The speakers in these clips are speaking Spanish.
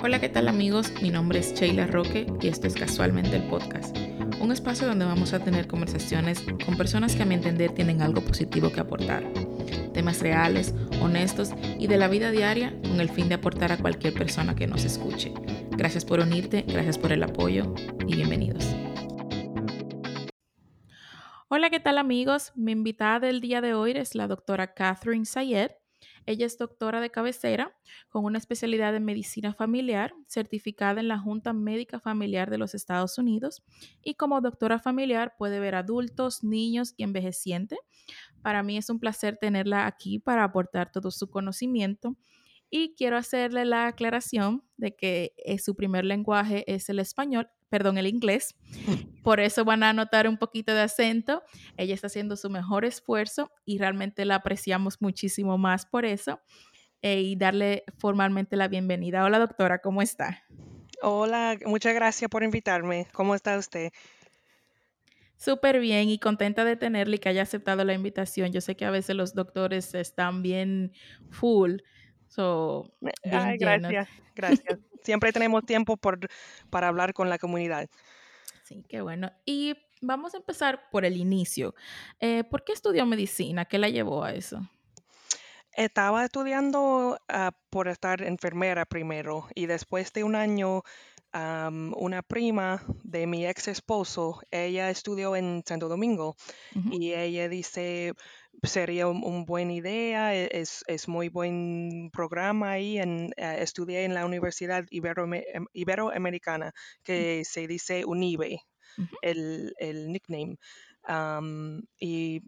Hola, ¿qué tal amigos? Mi nombre es Sheila Roque y esto es Casualmente el Podcast, un espacio donde vamos a tener conversaciones con personas que a mi entender tienen algo positivo que aportar, temas reales, honestos y de la vida diaria con el fin de aportar a cualquier persona que nos escuche. Gracias por unirte, gracias por el apoyo y bienvenidos. Hola, ¿qué tal amigos? Mi invitada del día de hoy es la doctora Catherine Sayed. Ella es doctora de cabecera con una especialidad en medicina familiar, certificada en la Junta Médica Familiar de los Estados Unidos y como doctora familiar puede ver adultos, niños y envejecientes. Para mí es un placer tenerla aquí para aportar todo su conocimiento y quiero hacerle la aclaración de que eh, su primer lenguaje es el español, perdón, el inglés. Por eso van a notar un poquito de acento. Ella está haciendo su mejor esfuerzo y realmente la apreciamos muchísimo más por eso. Eh, y darle formalmente la bienvenida. Hola doctora, ¿cómo está? Hola, muchas gracias por invitarme. ¿Cómo está usted? Súper bien y contenta de tenerle y que haya aceptado la invitación. Yo sé que a veces los doctores están bien full, So, Ay, gracias, gracias. Siempre tenemos tiempo por, para hablar con la comunidad. Sí, qué bueno. Y vamos a empezar por el inicio. Eh, ¿Por qué estudió medicina? ¿Qué la llevó a eso? Estaba estudiando uh, por estar enfermera primero y después de un año una prima de mi ex esposo, ella estudió en Santo Domingo y ella dice, sería una buena idea, e, es, es, muy buen programa ahí, en, eh, estudié en la Universidad Ibero, em, Iberoamericana, que se dice UNIBE, el, el, nickname. y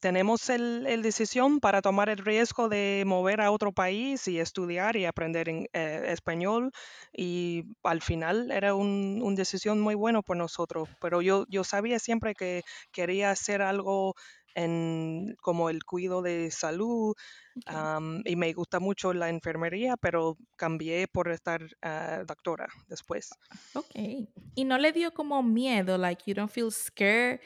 tenemos el, decisión para tomar el riesgo de mover a otro país y estudiar y aprender en, eh, español y al final era una un decisión muy bueno por nosotros, pero yo, yo sabía siempre que quería hacer algo en como el cuidado de salud y me gusta mucho la enfermería, pero cambié por estar ah, doctora después. Ok. ¿Y no le dio como miedo, like you don't feel scared,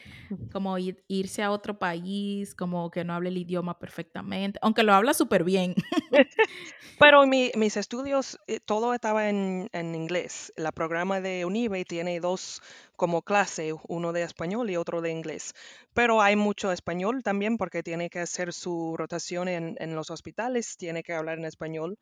como irse a otro país, como que no hable el idioma perfectamente, aunque lo habla súper bien? pero mis estudios, eh, todo estaba en, en inglés. El programa de Unive tiene dos como clase, uno de español y otro de inglés. Pero hay mucho español también porque tiene que hacer su rotación en, en los hospitales, tiene que hablar en español.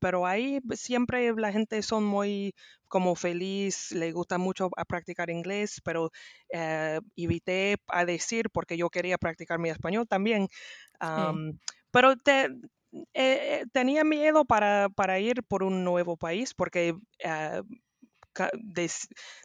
pero ahí siempre la gente son muy como feliz, le gusta mucho a practicar inglés, pero eh, evité a decir porque yo quería practicar mi español también. Pero te, eh, tenía miedo para, para, ir por un nuevo país porque uh,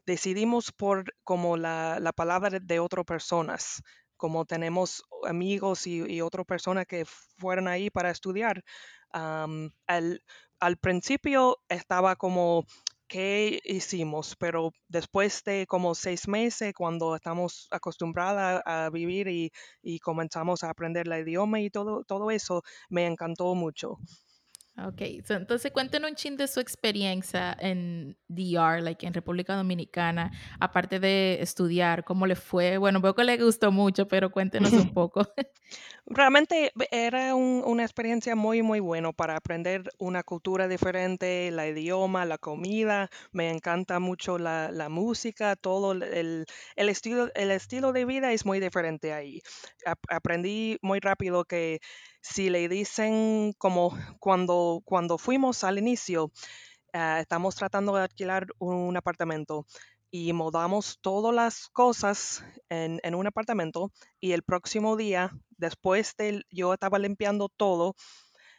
decidimos por como la, la, palabra de otras personas, como tenemos amigos y, otras personas que fueron ahí para estudiar. al, al principio estaba como qué hicimos, pero después de como seis meses, cuando estamos acostumbradas a vivir y, y, comenzamos a aprender el idioma y todo, todo eso, me encantó mucho. Ok, entonces cuéntenos un chin de su experiencia en DR, like en República Dominicana, aparte de estudiar, ¿cómo le fue? Bueno, veo que le gustó mucho, pero cuéntenos un poco. Realmente era una experiencia muy, muy buena para aprender una cultura diferente, el idioma, la comida, me encanta mucho la, la música, todo el, el, estilo, el estilo de vida es muy diferente ahí. aprendí muy rápido que si le dicen como cuando, cuando fuimos al inicio, eh, estamos tratando de alquilar un apartamento y mudamos todas las cosas en, en, un apartamento y el próximo día, después de yo estaba limpiando todo,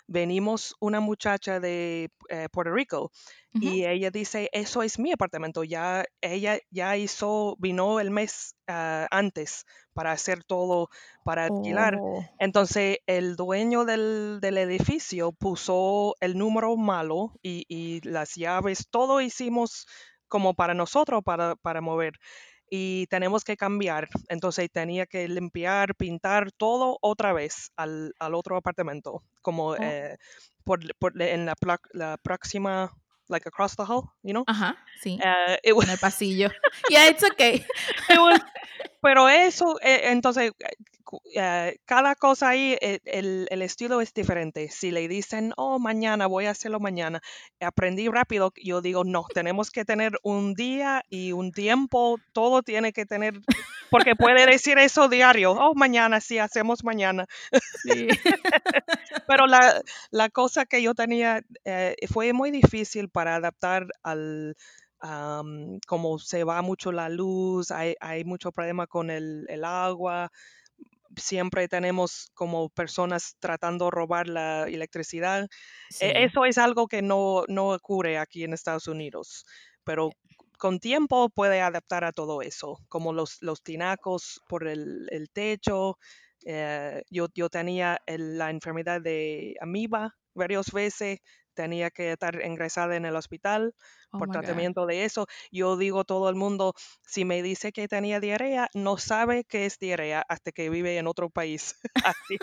venimos una muchacha de eh, Puerto Rico y ella dice, eso es mi apartamento, ya ella ya hizo, vino el mes ah, antes para hacer todo, para alquilar. Oh. Entonces el dueño del, del, edificio puso el número malo y, y, las llaves, todo hicimos como para nosotros, para, para mover y tenemos que cambiar. Entonces tenía que limpiar, pintar todo otra vez al, al otro apartamento, como oh. eh, por, por, en la, la, próxima, like across the hall, you know? Ajá, sí. Uh, en el pasillo. yeah, it's okay. was, pero eso, eh, entonces, eh, cada cosa ahí, el, el estilo es diferente. Si le dicen, oh, mañana, voy a hacerlo mañana, aprendí rápido, yo digo, no, tenemos que tener un día y un tiempo, todo tiene que tener, porque puede decir eso diario, oh, mañana, sí, hacemos mañana. Sí. Pero la, la cosa que yo tenía eh, fue muy difícil para adaptar al, am, como se va mucho la luz, hay, hay mucho problema con el, el agua, siempre tenemos como personas tratando de robar la electricidad. E- Sí. Eso es algo que no, no ocurre aquí en Estados Unidos, pero con tiempo puede adaptar a todo eso, como los, los tinacos por el, el techo. eh, yo, yo tenía el- la enfermedad de amiba varias veces, tenía que estar ingresada en el hospital Oh por my God. tratamiento de eso. Yo digo todo el mundo, si me dice que tenía diarrea, no sabe qué es diarrea hasta que vive en otro país. Así.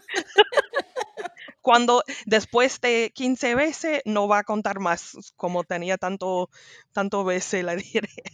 Cuando después de 15 veces no va a contar más, como tenía tanto, tanto veces la diarrea.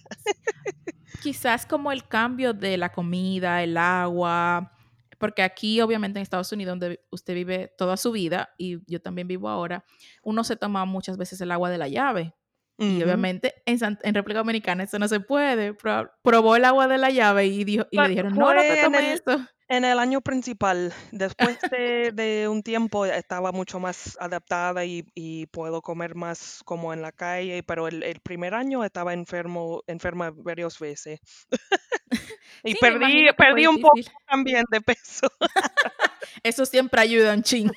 Quizás como el cambio de la comida, el agua, porque aquí obviamente en Estados Unidos, donde usted vive toda su vida y yo también vivo ahora, uno se toma muchas veces el agua de la llave. Y obviamente en, San- en República Dominicana eso no se puede. Pro- probó el agua de la llave y, dijo, y le dijeron, no, no te tomes el, esto. en el año principal, después de, de un tiempo estaba mucho más adaptada y, y puedo comer más como en la calle, pero el, el primer año estaba enfermo, enferma varias veces. Y Sí, perdí, perdí un poco también de peso. Eso siempre ayuda un ching.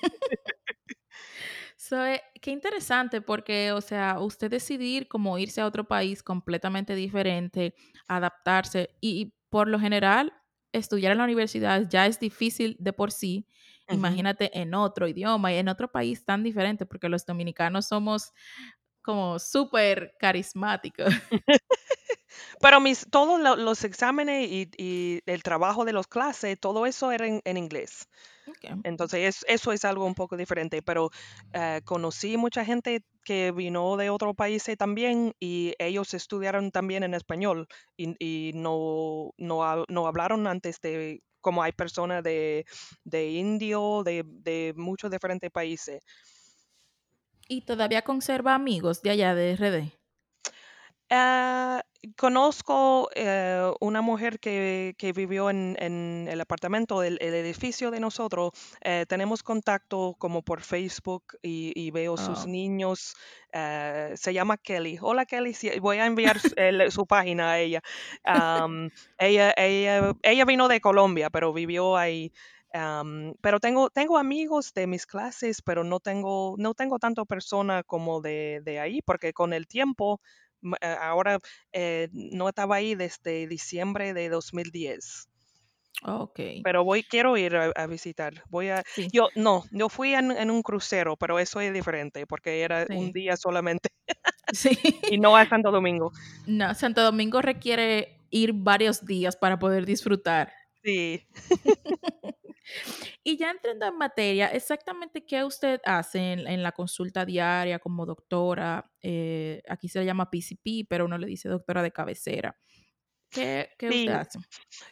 So, eh, qué interesante porque, o sea, usted decidir como irse a otro país completamente diferente, adaptarse y, y por lo general estudiar en la universidad ya es difícil de por sí. Imagínate en otro idioma y en otro país tan diferente porque los dominicanos somos como súper carismáticos. Pero mis, todos lo- los exámenes y, y el trabajo de las clases, todo eso era en, en inglés. Entonces, es- eso es algo un poco diferente, pero eh, conocí mucha gente que vino de otros países también y ellos estudiaron también en español y, y no, no hablaron antes de, como hay personas de, de indio, de, de muchos diferentes países. Y todavía conserva amigos de allá de RD. Ah, conozco eh, una mujer que, que vivió en, en el apartamento, el, el edificio de nosotros. eh, tenemos contacto como por Facebook y, y veo sus Oh, niños. eh, se llama Kelly. Hola Kelly, sí, voy a enviar su, el- su página a ella. Am, ella, ella. Ella vino de Colombia, pero vivió ahí. Am, pero tengo, tengo amigos de mis clases, pero no tengo, no tengo tanto persona como de, de ahí, porque con el tiempo ahora eh, no estaba ahí desde diciembre de 2010, ok. pero voy, quiero ir a, a visitar. Voy a, Sí, yo no, yo fui en, en un crucero, pero eso es diferente porque era un día solamente sí. y no a Santo Domingo. No, Santo Domingo requiere ir varios días para poder disfrutar. Sí. Y ya entrando en materia, exactamente qué usted hace en, en la consulta diaria como doctora, eh, aquí se le llama PCP, pero uno le dice doctora de cabecera. ¿Qué, qué usted hace?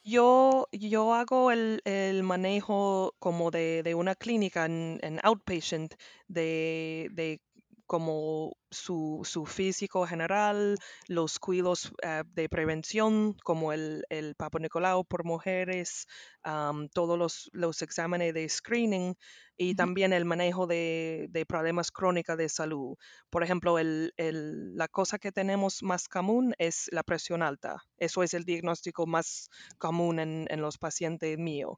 yo, yo hago el, el manejo como de, de una clínica en, en outpatient, de, de como su, su físico general, los cuidados eh, de prevención, como el, el Papa Nicolau por mujeres, todos los, los exámenes de screening y también el manejo de, de problemas crónicos de salud. Por ejemplo, el, el- la cosa que tenemos más común es la presión alta. Eso es el diagnóstico más común en, en los pacientes míos.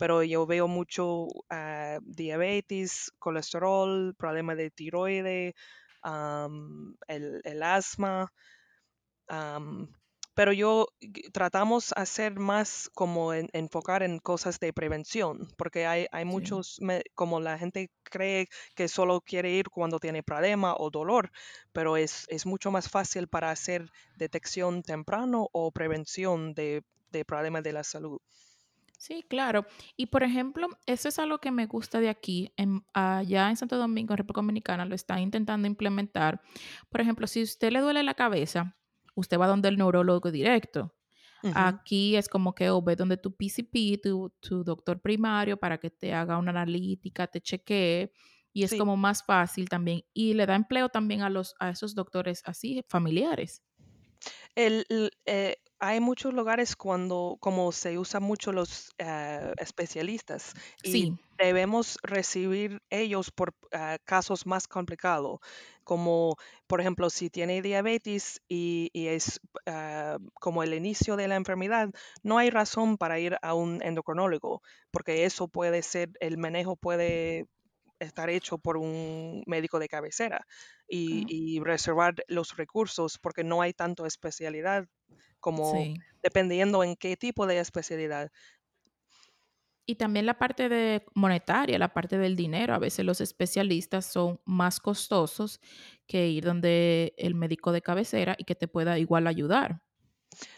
Pero yo veo mucho ah, diabetes, colesterol, problemas de tiroides, el, el asma. pero yo tratamos hacer más como en- enfocar en cosas de prevención, porque hay, hay Sí, muchos, me- como la gente cree que solo quiere ir cuando tiene problema o dolor, pero es, es mucho más fácil para hacer detección temprano o prevención de, de problemas de la salud. Sí, claro. Y por ejemplo, eso es algo que me gusta de aquí. En, allá en Santo Domingo, en República Dominicana, lo están intentando implementar. Por ejemplo, si usted le duele la cabeza, usted va donde el neurólogo directo. Aquí es como que o ve donde tu PCP, tu, tu doctor primario, para que te haga una analítica, te chequee, y es Sí. como más fácil también. Y le da empleo también a, los, a esos doctores así, familiares. El, eh, hay muchos lugares cuando, como se usan mucho los ah, especialistas y Sí, debemos recibir ellos por ah, casos más complicados, como por ejemplo si tiene diabetes y, y es ah, como el inicio de la enfermedad, no hay razón para ir a un endocrinólogo, porque eso puede ser, el manejo puede estar hecho por un médico de cabecera y, y reservar los recursos porque no hay tanto especialidad como sí. dependiendo en qué tipo de especialidad. Y también la parte de monetaria, la parte del dinero. A veces los especialistas son más costosos que ir donde el médico de cabecera y que te pueda igual ayudar.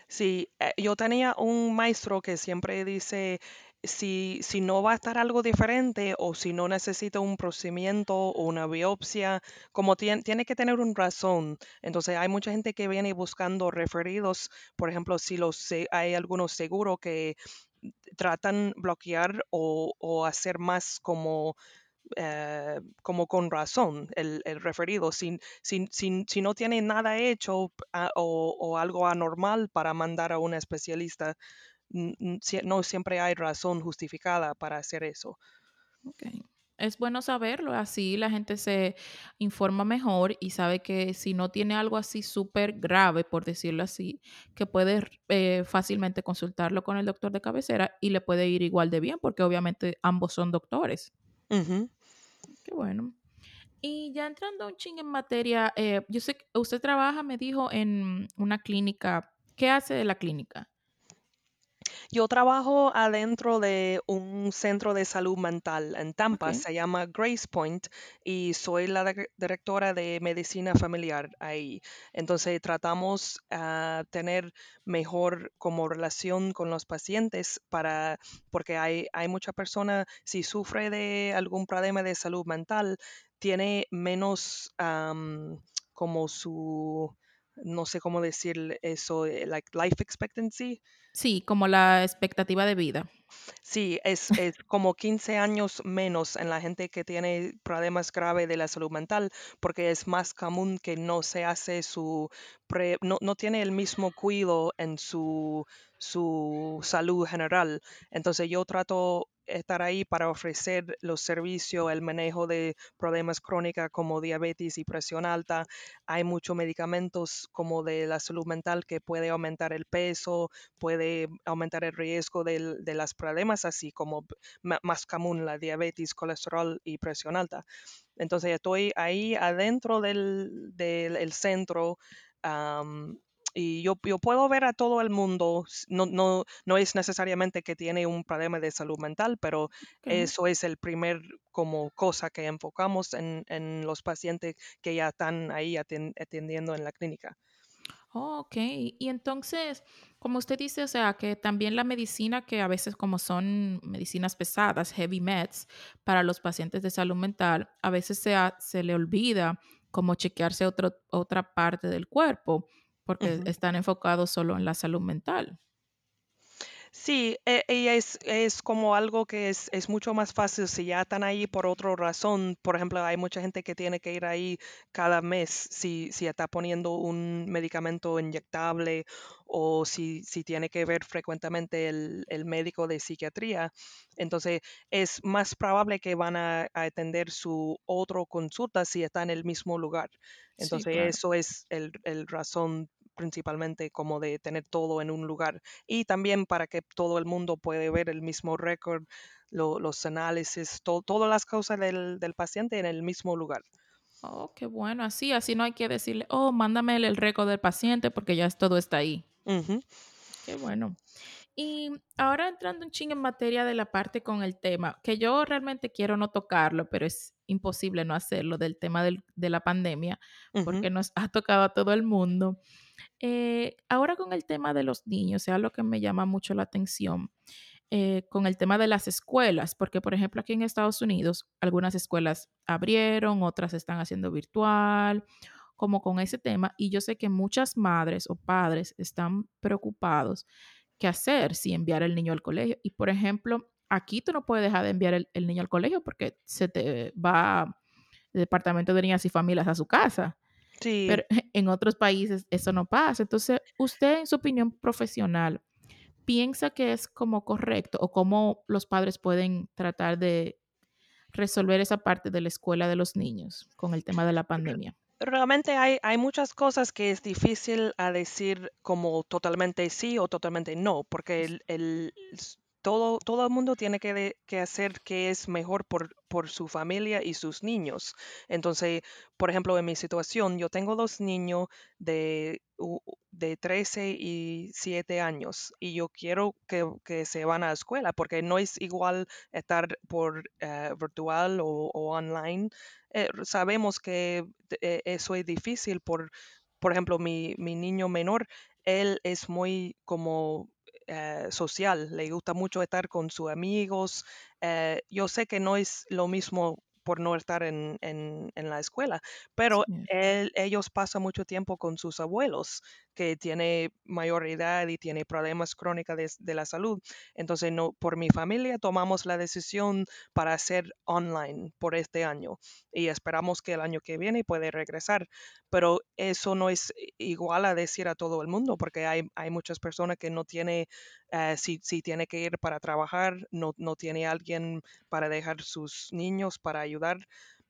Sí, eh, yo tenía un maestro que siempre dice, si, si no va a estar algo diferente o si no necesita un procedimiento o una biopsia, como tien- tiene que tener un razón. Entonces hay mucha gente que viene buscando referidos, por ejemplo, si los, hay algunos seguros que tratan bloquear o, hacer más como eh, como con razón el, referido, sin, sin- si no tiene nada hecho ah, o, o algo anormal para mandar a un especialista, no siempre hay razón justificada para hacer eso. Ok. Es bueno saberlo, así la gente se informa mejor y sabe que si no tiene algo así súper grave, por decirlo así, que puede eh, fácilmente consultarlo con el doctor de cabecera y le puede ir igual de bien, porque obviamente ambos son doctores. Qué bueno. Y ya entrando un ching en materia, eh, yo sé que usted trabaja, me dijo, en una clínica. ¿Qué hace de la clínica? Yo trabajo adentro de un centro de salud mental en Ok, Tampa, se llama Grace Point, y soy la dir- directora de medicina familiar ahí. Entonces tratamos a tener mejor como relación con los pacientes para, porque hay, hay mucha persona, si sufre de algún problema de salud mental, tiene menos am, como su, no sé cómo decir eso, eh, like life expectancy sí, como la expectativa de vida. Sí, es, es como 15 años menos en la gente que tiene problemas graves de la salud mental, porque es más común que no se hace su, pre- no, no tiene el mismo cuidado en su, su salud general. Entonces yo trato estar ahí para ofrecer los servicios, el manejo de problemas crónicos como diabetes y presión alta. Hay muchos medicamentos como de la salud mental que puede aumentar el peso, puede aumentar el riesgo del- de los problemas, así como más común la diabetes, colesterol y presión alta. Entonces estoy ahí adentro del, del el centro am, y yo, yo puedo ver a todo el mundo. No, no, no es necesariamente que tiene un problema de salud mental, pero eso es el primer como cosa que enfocamos en, en los pacientes que ya están ahí aten- atendiendo en la clínica. Oh, ok. Y entonces, como usted dice, o sea, que también la medicina, que a veces como son medicinas pesadas, heavy meds, para los pacientes de salud mental, a veces se, ha- se le olvida como chequearse otro, otra parte del cuerpo, porque están enfocados solo en la salud mental. Sí, e- y es, es como algo que es, es mucho más fácil si ya están ahí por otra razón. Por ejemplo, hay mucha gente que tiene que ir ahí cada mes si, si está poniendo un medicamento inyectable o si, si tiene que ver frecuentemente el, el médico de psiquiatría. Entonces, es más probable que van a, a atender su otra consulta si está en el mismo lugar. Sí, Entonces, claro. eso es el, el razón principalmente como de tener todo en un lugar y también para que todo el mundo puede ver el mismo récord, lo- los análisis, to- todas las cosas del, del paciente en el mismo lugar. Oh, qué bueno. Así, así no hay que decirle, oh, mándame el, el récord del paciente porque ya es- todo está ahí. Qué bueno. Y ahora entrando un ching en materia de la parte con el tema, que yo realmente quiero no tocarlo, pero es imposible no hacerlo, del tema del- de la pandemia, porque nos ha tocado a todo el mundo. Eh, ahora con el tema de los niños, es algo que me llama mucho la atención, eh, con el tema de las escuelas, porque por ejemplo aquí en Estados Unidos algunas escuelas abrieron, otras están haciendo virtual, como con ese tema y yo sé que muchas madres o padres están preocupados qué hacer si enviar el niño al colegio. Y por ejemplo, aquí tú no puedes dejar de enviar el, el niño al colegio porque se te va el departamento de niñas y familias a su casa. Sí, Pero en otros países eso no pasa. Entonces, usted en su opinión profesional, ¿piensa que es como correcto o cómo los padres pueden tratar de resolver esa parte de la escuela de los niños con el tema de la pandemia? Realmente hay, hay muchas cosas que es difícil a decir como totalmente sí o totalmente no, porque el, todo, todo el mundo tiene que, que hacer que es mejor por, por su familia y sus niños. Entonces, por ejemplo, en mi situación, yo tengo dos niños de, de 13 y 7 años y yo quiero que, que se van a la escuela porque no es igual estar por eh, virtual o, online eh, sabemos que eh, eso es difícil por, por ejemplo, mi, mi niño menor, él es muy como eh, social, le gusta mucho estar con sus amigos. eh, yo sé que no es lo mismo por no estar en, en- en la escuela, pero Sí, él- ellos pasan mucho tiempo con sus abuelos, que tiene mayor edad y tiene problemas crónicos de, de la salud. Entonces, no, por mi familia tomamos la decisión para hacer online por este año y esperamos que el año que viene puede regresar. Pero eso no es igual a decir a todo el mundo, porque hay, hay muchas personas que no tiene, eh, si, si tiene que ir para trabajar, no, no tiene alguien para dejar sus niños para ayudar.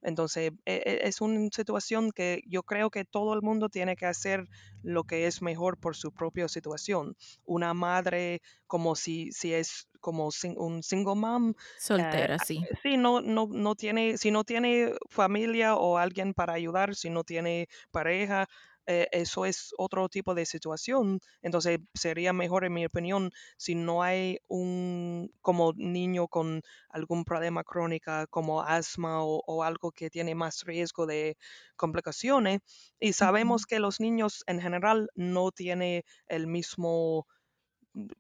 Entonces, e- e- es una situación que yo creo que todo el mundo tiene que hacer lo que es mejor por su propia situación. Una madre, como si, si es como un single mom, eh, soltera, sí. Sí, no, no, no tiene, si no tiene familia o alguien para ayudar, si no tiene pareja, eh, eso es otro tipo de situación. Entonces sería mejor, en mi opinión, si no hay un como niño con algún problema crónica como asma o, o algo que tiene más riesgo de complicaciones. Y sabemos que los niños en general no tienen el mismo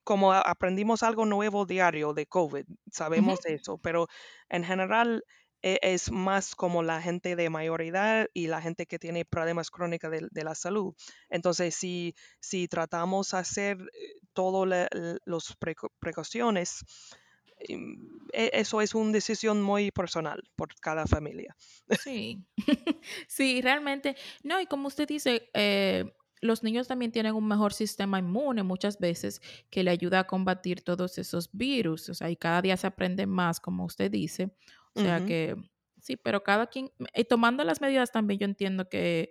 como a- aprendimos algo nuevo diario de COVID, sabemos eso, pero en general es más como la gente de mayor edad y la gente que tiene problemas crónicos de, la salud. Entonces, si, si tratamos hacer eh, todo las precauciones, em, e- eso es una decisión muy personal por cada familia. Sí, sí, realmente. No, y como usted dice, eh, los niños también tienen un mejor sistema inmune muchas veces que le ayuda a combatir todos esos virus. O sea, y cada día se aprende más, como usted dice. O sea que sí, pero cada quien, y tomando las medidas también, yo entiendo que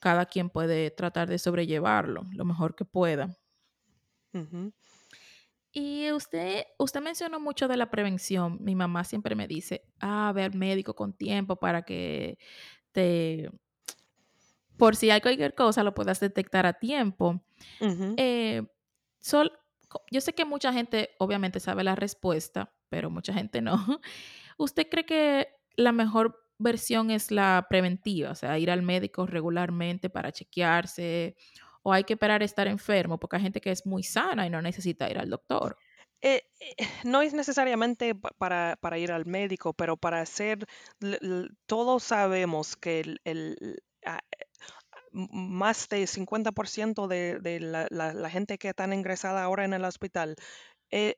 cada quien puede tratar de sobrellevarlo lo mejor que pueda. ujú, Y usted, usted mencionó mucho de la prevención. Mi mamá siempre me dice, ah, ve al médico con tiempo para que te, por si hay cualquier cosa, lo puedas detectar a tiempo. ujú. Eh, sol- yo sé que mucha gente obviamente sabe la respuesta, pero mucha gente no. ¿Usted cree que la mejor versión es la preventiva? O sea, ir al médico regularmente para chequearse, o hay que esperar a estar enfermo, porque hay gente que es muy sana y no necesita ir al doctor. Eh, eh, no es necesariamente pa- para, ir al médico, pero para hacer, todos sabemos que el, más de 50% de, de la gente que está ingresada ahora en el hospital, eh,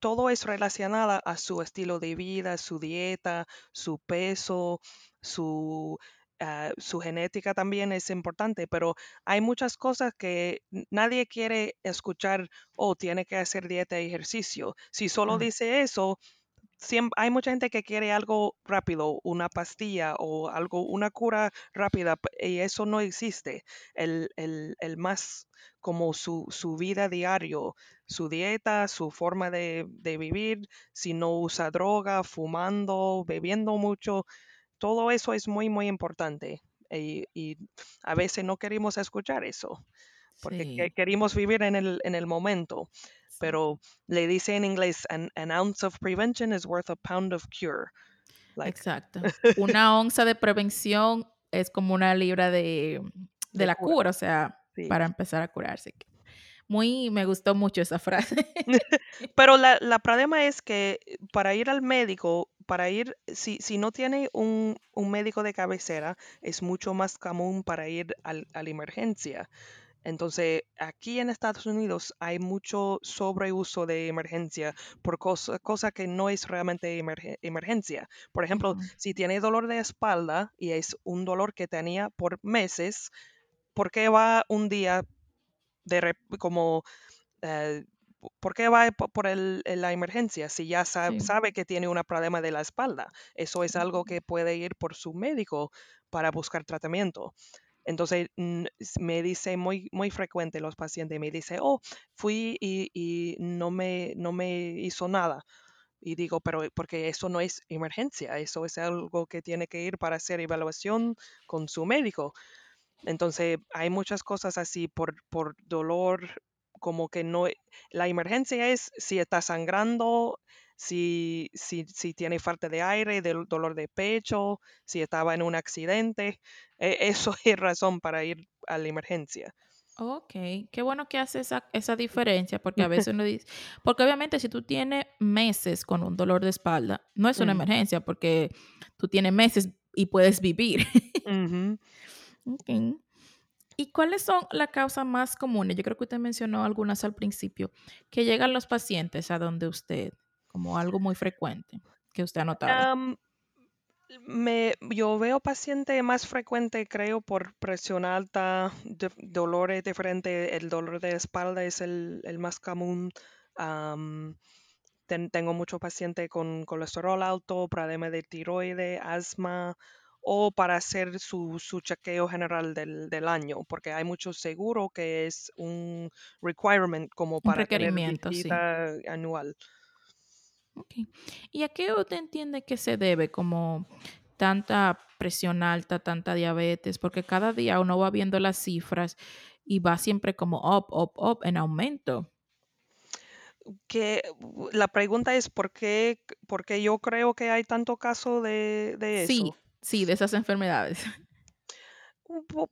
todo es relacionado a su estilo de vida, su dieta, su peso, su, ah, su genética también es importante, pero hay muchas cosas que nadie quiere escuchar o tiene que hacer dieta y ejercicio. Si solo dice eso, siem- hay mucha gente que quiere algo rápido, una pastilla o algo, una cura rápida, y eso no existe. El, el- el más como su, su vida diario, su dieta, su forma de, de vivir, si no usa droga, fumando, bebiendo mucho, todo eso es muy, muy importante. Y, y a veces no queremos escuchar eso, porque sí, queremos vivir en el, en el momento pero le dice en inglés, an, an ounce of prevention is worth a pound of cure. Like, exacto. Una onza de prevención es como una libra de, de de la cura, cura, o sea, sí. para empezar a curarse. Muy, me gustó mucho esa frase. Pero la, la problema es que para ir al médico, para ir, si, si no tiene un, un médico de cabecera, es mucho más común para ir al- a la emergencia. Entonces, aquí en Estados Unidos hay mucho sobreuso de emergencia por cosa, cosa que no es realmente emerge- emergencia. Por ejemplo, si tiene dolor de espalda y es un dolor que tenía por meses, ¿por qué va un día de como eh, ¿por qué va po- por el- la emergencia si ya sa- Sí, sabe que tiene un problema de la espalda? Eso es algo que puede ir por su médico para buscar tratamiento. Entonces, me dice muy, muy frecuente los pacientes, me dice, oh, fui y, y no me, no me hizo nada. Y digo, pero porque eso no es emergencia, eso es algo que tiene que ir para hacer evaluación con su médico. Entonces, hay muchas cosas así por, por dolor, como que no, la emergencia es si está sangrando, si, si, si tiene falta de aire, del dolor de pecho, si estaba en un accidente. e- Eso es razón para ir a la emergencia. Ok, qué bueno que hace esa, esa diferencia, porque a veces uno dice, porque obviamente si tú tienes meses con un dolor de espalda, no es una Ujú, emergencia, porque tú tienes meses y puedes vivir. ¿Y cuáles son las causas más comunes? Yo creo que usted mencionó algunas al principio, que llegan los pacientes a donde usted, como algo muy frecuente que usted ha notado. Me, yo veo paciente más frecuente, creo, por presión alta, de- dolores diferentes. El dolor de espalda es el, el más común. Ten- tengo muchos pacientes con colesterol alto, problema de tiroide, asma, o para hacer su, su chequeo general del, del año, porque hay mucho seguro que es un requirement como Un para tener requerimiento, sí. anual. Ok. ¿Y a qué usted entiende que se debe como tanta presión alta, tanta diabetes? Porque cada día uno va viendo las cifras y va siempre como up, up, up, en aumento. que u- la pregunta es ¿por qué, por qué yo creo que hay tanto caso de, de Sí, eso? sí, de esas enfermedades.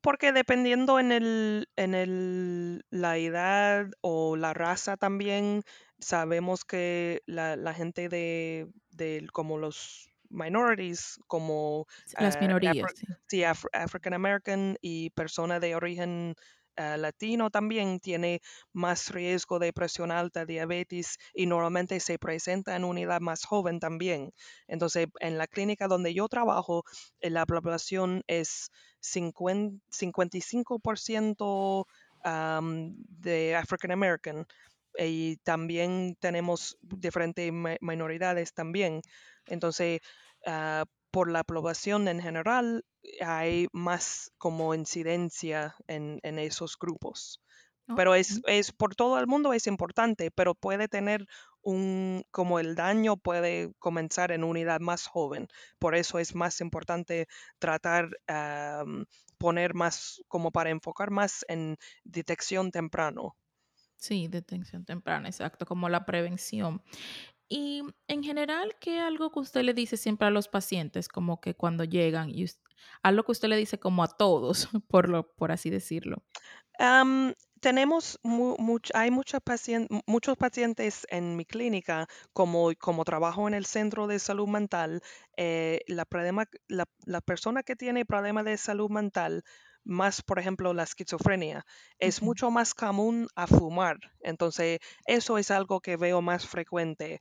Porque dependiendo en el, en el, la edad o la raza también, sabemos que la, la gente de, de como los minorities, como Las ah, minorías, sí, Af- African American y persona de origen ah, latino también tiene más riesgo de presión alta, diabetes y normalmente se presenta en una edad más joven también. Entonces, en la clínica donde yo trabajo, eh, la población es 50 55% am, de African American y también tenemos diferentes mi- minoridades también. Entonces, ah, por la población en general, hay más como incidencia en, en esos grupos. Pero es, es por todo el mundo es importante, pero puede tener un, como el daño puede comenzar en una edad más joven. Por eso es más importante tratar, am, poner más, como para enfocar más en detección temprano. Sí, detención temprana, exacto, como la prevención. Y en general, ¿qué algo que usted le dice siempre a los pacientes, como que cuando llegan, y us- algo que usted le dice como a todos, por lo, por así decirlo? Am, tenemos mu- much- hay muchos pacientes, muchos pacientes en mi clínica, como, como trabajo en el centro de salud mental, eh, la, problema- la, la persona que tiene problema de salud mental, más por ejemplo la esquizofrenia, es mucho más común a fumar. Entonces, eso es algo que veo más frecuente,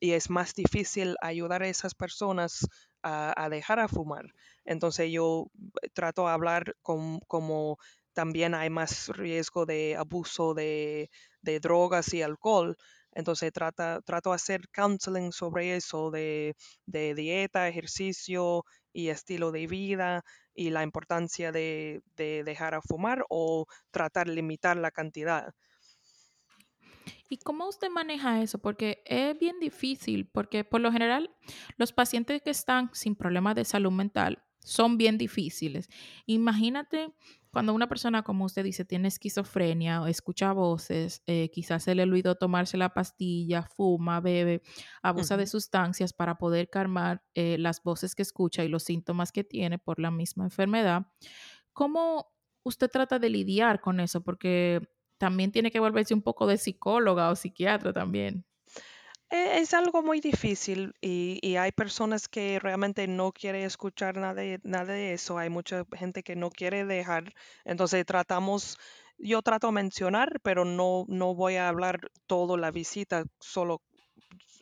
y es más difícil ayudar a esas personas a, a dejar a fumar. Entonces, yo eh, trato de hablar con, como también hay más riesgo de abuso de, de drogas y alcohol. Entonces trata, trato de hacer counseling sobre eso, de, de dieta, ejercicio y estilo de vida y la importancia de, de dejar a fumar o tratar de limitar la cantidad. ¿Y cómo usted maneja eso? Porque es bien difícil, porque por lo general los pacientes que están sin problemas de salud mental son bien difíciles. Imagínate cuando una persona, como usted dice, tiene esquizofrenia o escucha voces, eh, quizás se le olvidó tomarse la pastilla, fuma, bebe, abusa de sustancias para poder calmar eh, las voces que escucha y los síntomas que tiene por la misma enfermedad. ¿Cómo usted trata de lidiar con eso? Porque también tiene que volverse un poco de psicóloga o psiquiatra también. E- Es algo muy difícil y, y hay personas que realmente no quiere escuchar nada de, nada de eso. Hay mucha gente que no quiere dejar. Entonces tratamos, yo trato de mencionar, pero no, no voy a hablar toda la visita solo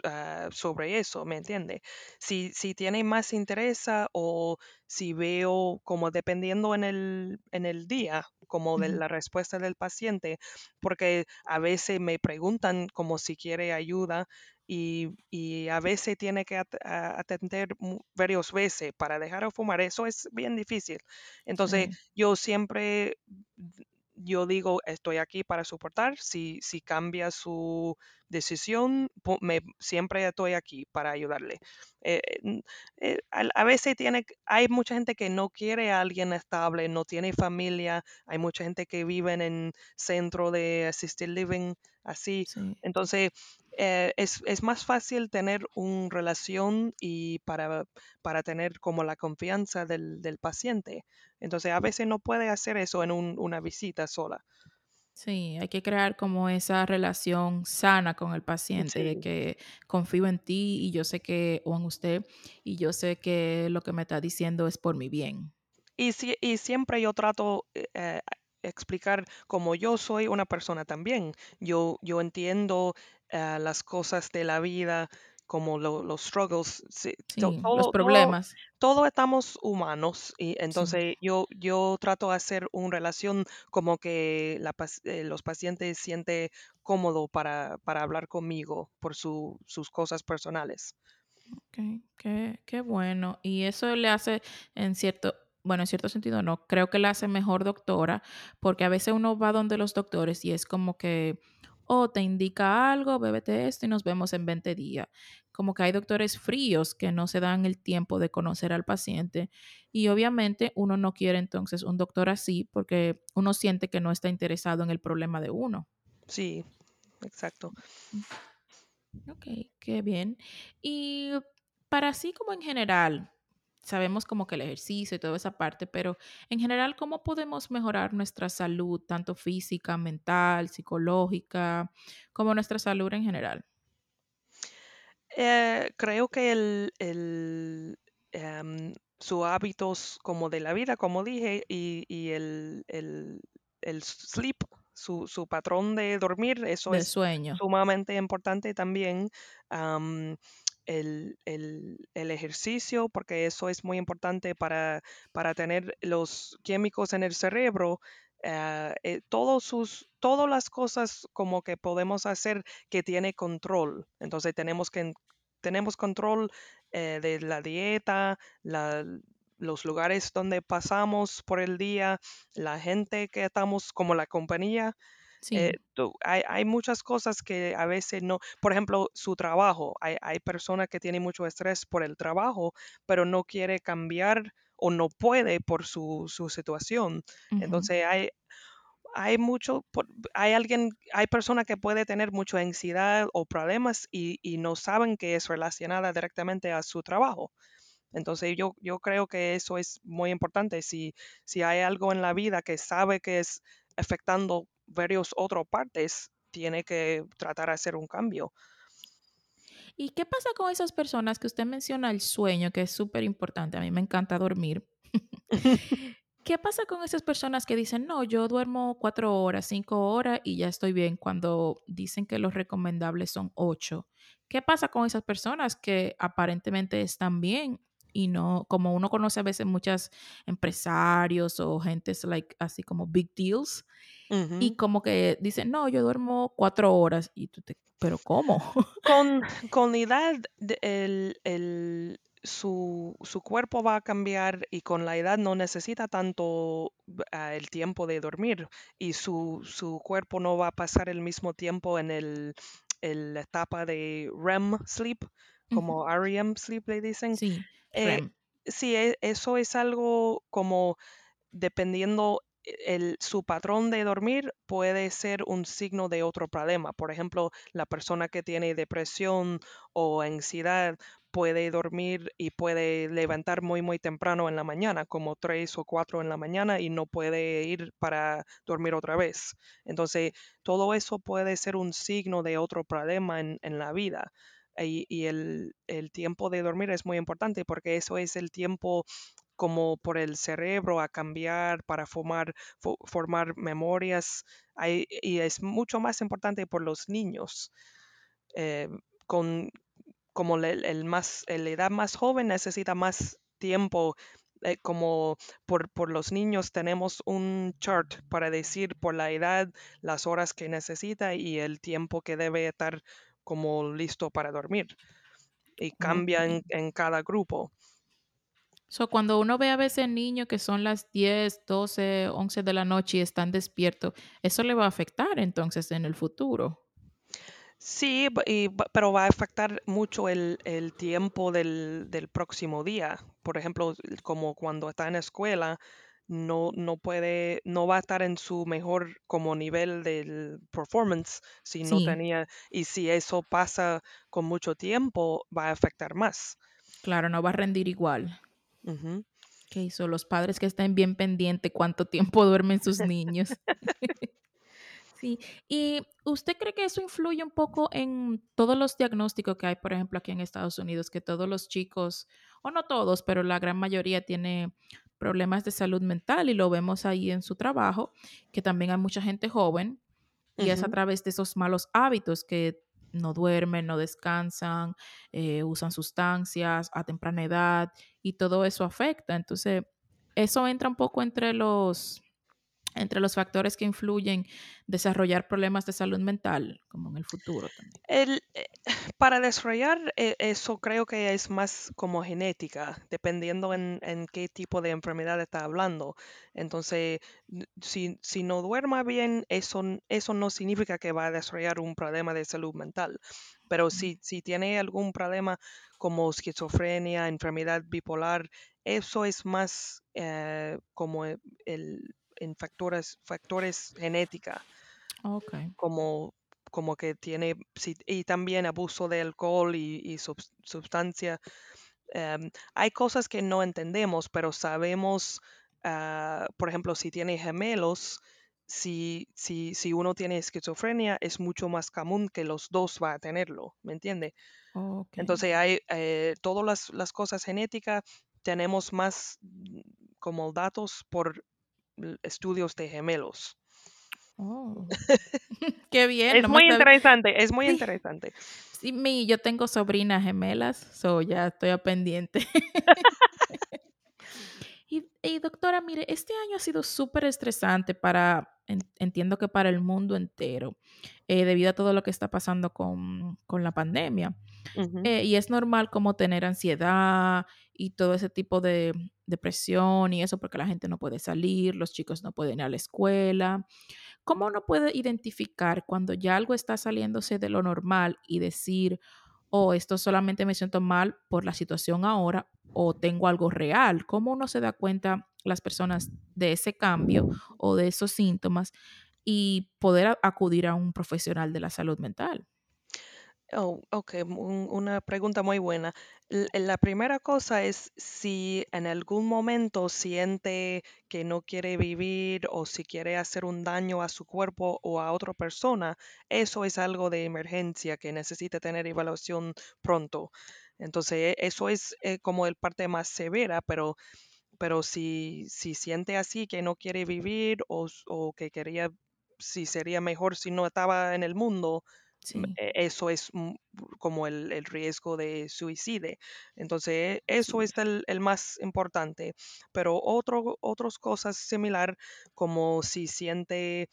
ah, sobre eso, ¿me entiende? Si, si tiene más interés ah, o si veo como dependiendo en el, en el día, como de Ujú, la respuesta del paciente, porque a veces me preguntan como si quiere ayuda y, y a veces tiene que at- atender varias veces para dejar de fumar. Eso es bien difícil. Entonces, yo siempre, yo digo, estoy aquí para soportar. Si, si cambia su decisión, me, siempre estoy aquí para ayudarle. Eh, eh, a veces tiene, hay mucha gente que no quiere a alguien estable, no tiene familia, hay mucha gente que vive en centro de assisted living, así. sí. Entonces, eh, es, es más fácil tener una relación y para, para tener como la confianza del, del paciente. Entonces, a veces no puede hacer eso en un- una visita sola. Sí, hay que crear como esa relación sana con el paciente, de que confío en ti y yo sé que, o en usted, y yo sé que lo que me está diciendo es por mi bien. Y, si- y siempre yo trato eh, eh, explicar como yo soy una persona también. Yo, yo entiendo las cosas de la vida, como lo- los struggles. sí, to- Sí, los todo, todo, problemas. todo estamos humanos y Sí, entonces yo, yo trato de hacer una relación como que la eh, los pacientes sienten cómodo para, para hablar conmigo por su- sus cosas personales. ok, qué, qué bueno. Y eso le hace en cierto, bueno, en cierto sentido no, creo que le hace mejor doctora, porque a veces uno va donde los doctores y es como que, oh, te indica algo, bébete esto y nos vemos en 20 días. Como que hay doctores fríos que no se dan el tiempo de conocer al paciente y obviamente uno no quiere entonces un doctor así porque uno siente que no está interesado en el problema de uno. Sí, exacto. Ok, qué bien. Y para así como en general, sabemos como que el ejercicio y toda esa parte, pero en general, ¿cómo podemos mejorar nuestra salud, tanto física, mental, psicológica, como nuestra salud en general? Eh, creo que el, el, em, sus hábitos como de la vida, como dije, y, y el, el, el sleep, su, su patrón de dormir, eso De es sueño. sumamente importante también. am, el, el- el ejercicio, porque eso es muy importante para, para tener los químicos en el cerebro. eh, eh, todos sus, todas las cosas como que podemos hacer que tiene control. Entonces tenemos que tenemos control eh, de la dieta, los lugares donde pasamos por el día, la gente que estamos, como la compañía. Eh, Sí, tú- hay, hay muchas cosas que a veces no, por ejemplo, su trabajo. Hay, hay personas que tienen mucho estrés por el trabajo, pero no quiere cambiar o no puede por su, su situación. ujú. Entonces hay, hay mucho, hay alguien, hay personas que puede tener mucha ansiedad o problemas y, y no saben que es relacionada directamente a su trabajo. Entonces yo, yo creo que eso es muy importante. Si, si hay algo en la vida que sabe que es afectando varios otras partes, tiene que tratar de hacer un cambio. ¿Y qué pasa con esas personas que usted menciona el sueño, que es súper importante? A mí me encanta dormir. ¿Qué pasa con esas personas que dicen, no, yo duermo cuatro horas, cinco horas y ya estoy bien, cuando dicen que los recomendables son ocho? ¿Qué pasa con esas personas que aparentemente están bien y no, como uno conoce a veces muchos empresarios o gentes like, así como big deals y como que dicen, no, yo duermo cuatro horas y tú te, pero ¿cómo? Con, con la edad, el, el- su, su cuerpo va a cambiar y con la edad no necesita tanto ah, el tiempo de dormir y su, su cuerpo no va a pasar el mismo tiempo en el, etapa de REM sleep, como REM sleep le dicen. Sí, Eh, sí, e- eso es algo como dependiendo el, su patrón de dormir puede ser un signo de otro problema. Por ejemplo, la persona que tiene depresión o ansiedad puede dormir y puede levantar muy, muy temprano en la mañana, como 3 o 4 en la mañana y no puede ir para dormir otra vez. Entonces, todo eso puede ser un signo de otro problema en, en la vida. Y, el, el tiempo de dormir es muy importante porque eso es el tiempo como por el cerebro a cambiar para formar, fo- formar memorias y es mucho más importante por los niños. eh, con, como el más, la edad más joven necesita más tiempo. eh, como por, por los niños tenemos un chart para decir por la edad las horas que necesita y el tiempo que debe estar como listo para dormir. Y cambia en, en cada grupo. So, cuando uno ve a veces niños que son las 10, 12, 11 de la noche y están despiertos, eso le va a afectar entonces en el futuro. Sí, y pero va a afectar mucho el, el tiempo del, del próximo día. Por ejemplo, como cuando está en escuela, no, no puede, no va a estar en su mejor como nivel del performance si no Sí, tenía, y si eso pasa con mucho tiempo, va a afectar más. claro, no va a rendir igual. Ujú. Ok, so los padres que estén bien pendientes cuánto tiempo duermen sus niños. Sí, ¿y usted cree que eso influye un poco en todos los diagnósticos que hay, por ejemplo, aquí en Estados Unidos, que todos los chicos, o no todos, pero la gran mayoría tiene problemas de salud mental y lo vemos ahí en su trabajo, que también hay mucha gente joven y es a través de esos malos hábitos que no duermen, no descansan, eh, usan sustancias a temprana edad y todo eso afecta. Entonces, eso entra un poco entre los entre los factores que influyen desarrollar problemas de salud mental, como en el futuro también. El, eh, para desarrollar eh, eso creo que es más como genética, dependiendo en, en qué tipo de enfermedad está hablando. Entonces, si, si no duerma bien, eso, eso no significa que va a desarrollar un problema de salud mental. Pero si, si tiene algún problema como esquizofrenia, enfermedad bipolar, eso es más eh, como el, en factores, factores genética como, como que tiene, y también abuso de alcohol y, y subs- sustancia. em, hay cosas que no entendemos, pero sabemos, ah, por ejemplo, si tiene gemelos, si, si, si uno tiene esquizofrenia, es mucho más común que los dos va a tenerlo, ¿me entiende? Entonces hay eh, todas las, las cosas genéticas, tenemos más mm, como datos por estudios de gemelos. Oh, qué bien, Es no muy interesante, es muy Sí, interesante. sí, mi, yo tengo sobrinas gemelas, so ya estoy a pendiente. Y, y, doctora, mire, este año ha sido súper estresante para, en- entiendo que para el mundo entero, eh, debido a todo lo que está pasando con, con la pandemia. Eh, y es normal como tener ansiedad y todo ese tipo de depresión y eso porque la gente no puede salir, los chicos no pueden ir a la escuela. ¿Cómo uno puede identificar cuando ya algo está saliéndose de lo normal y decir, oh, esto solamente me siento mal por la situación ahora o tengo algo real? ¿Cómo uno se da cuenta las personas de ese cambio o de esos síntomas y poder acudir a un profesional de la salud mental? Oh, ok, un- una pregunta muy buena. L- La primera cosa es si en algún momento siente que no quiere vivir o si quiere hacer un daño a su cuerpo o a otra persona, eso es algo de emergencia que necesita tener evaluación pronto. Entonces, e- eso es eh, como el parte más severa, pero pero si, si siente así que no quiere vivir o, o que quería, si sería mejor si no estaba en el mundo, Sí, e- eso es como el, el riesgo de suicidio. Entonces, eso sí, es el, el más importante. Pero otro, otras cosas similar, como si siente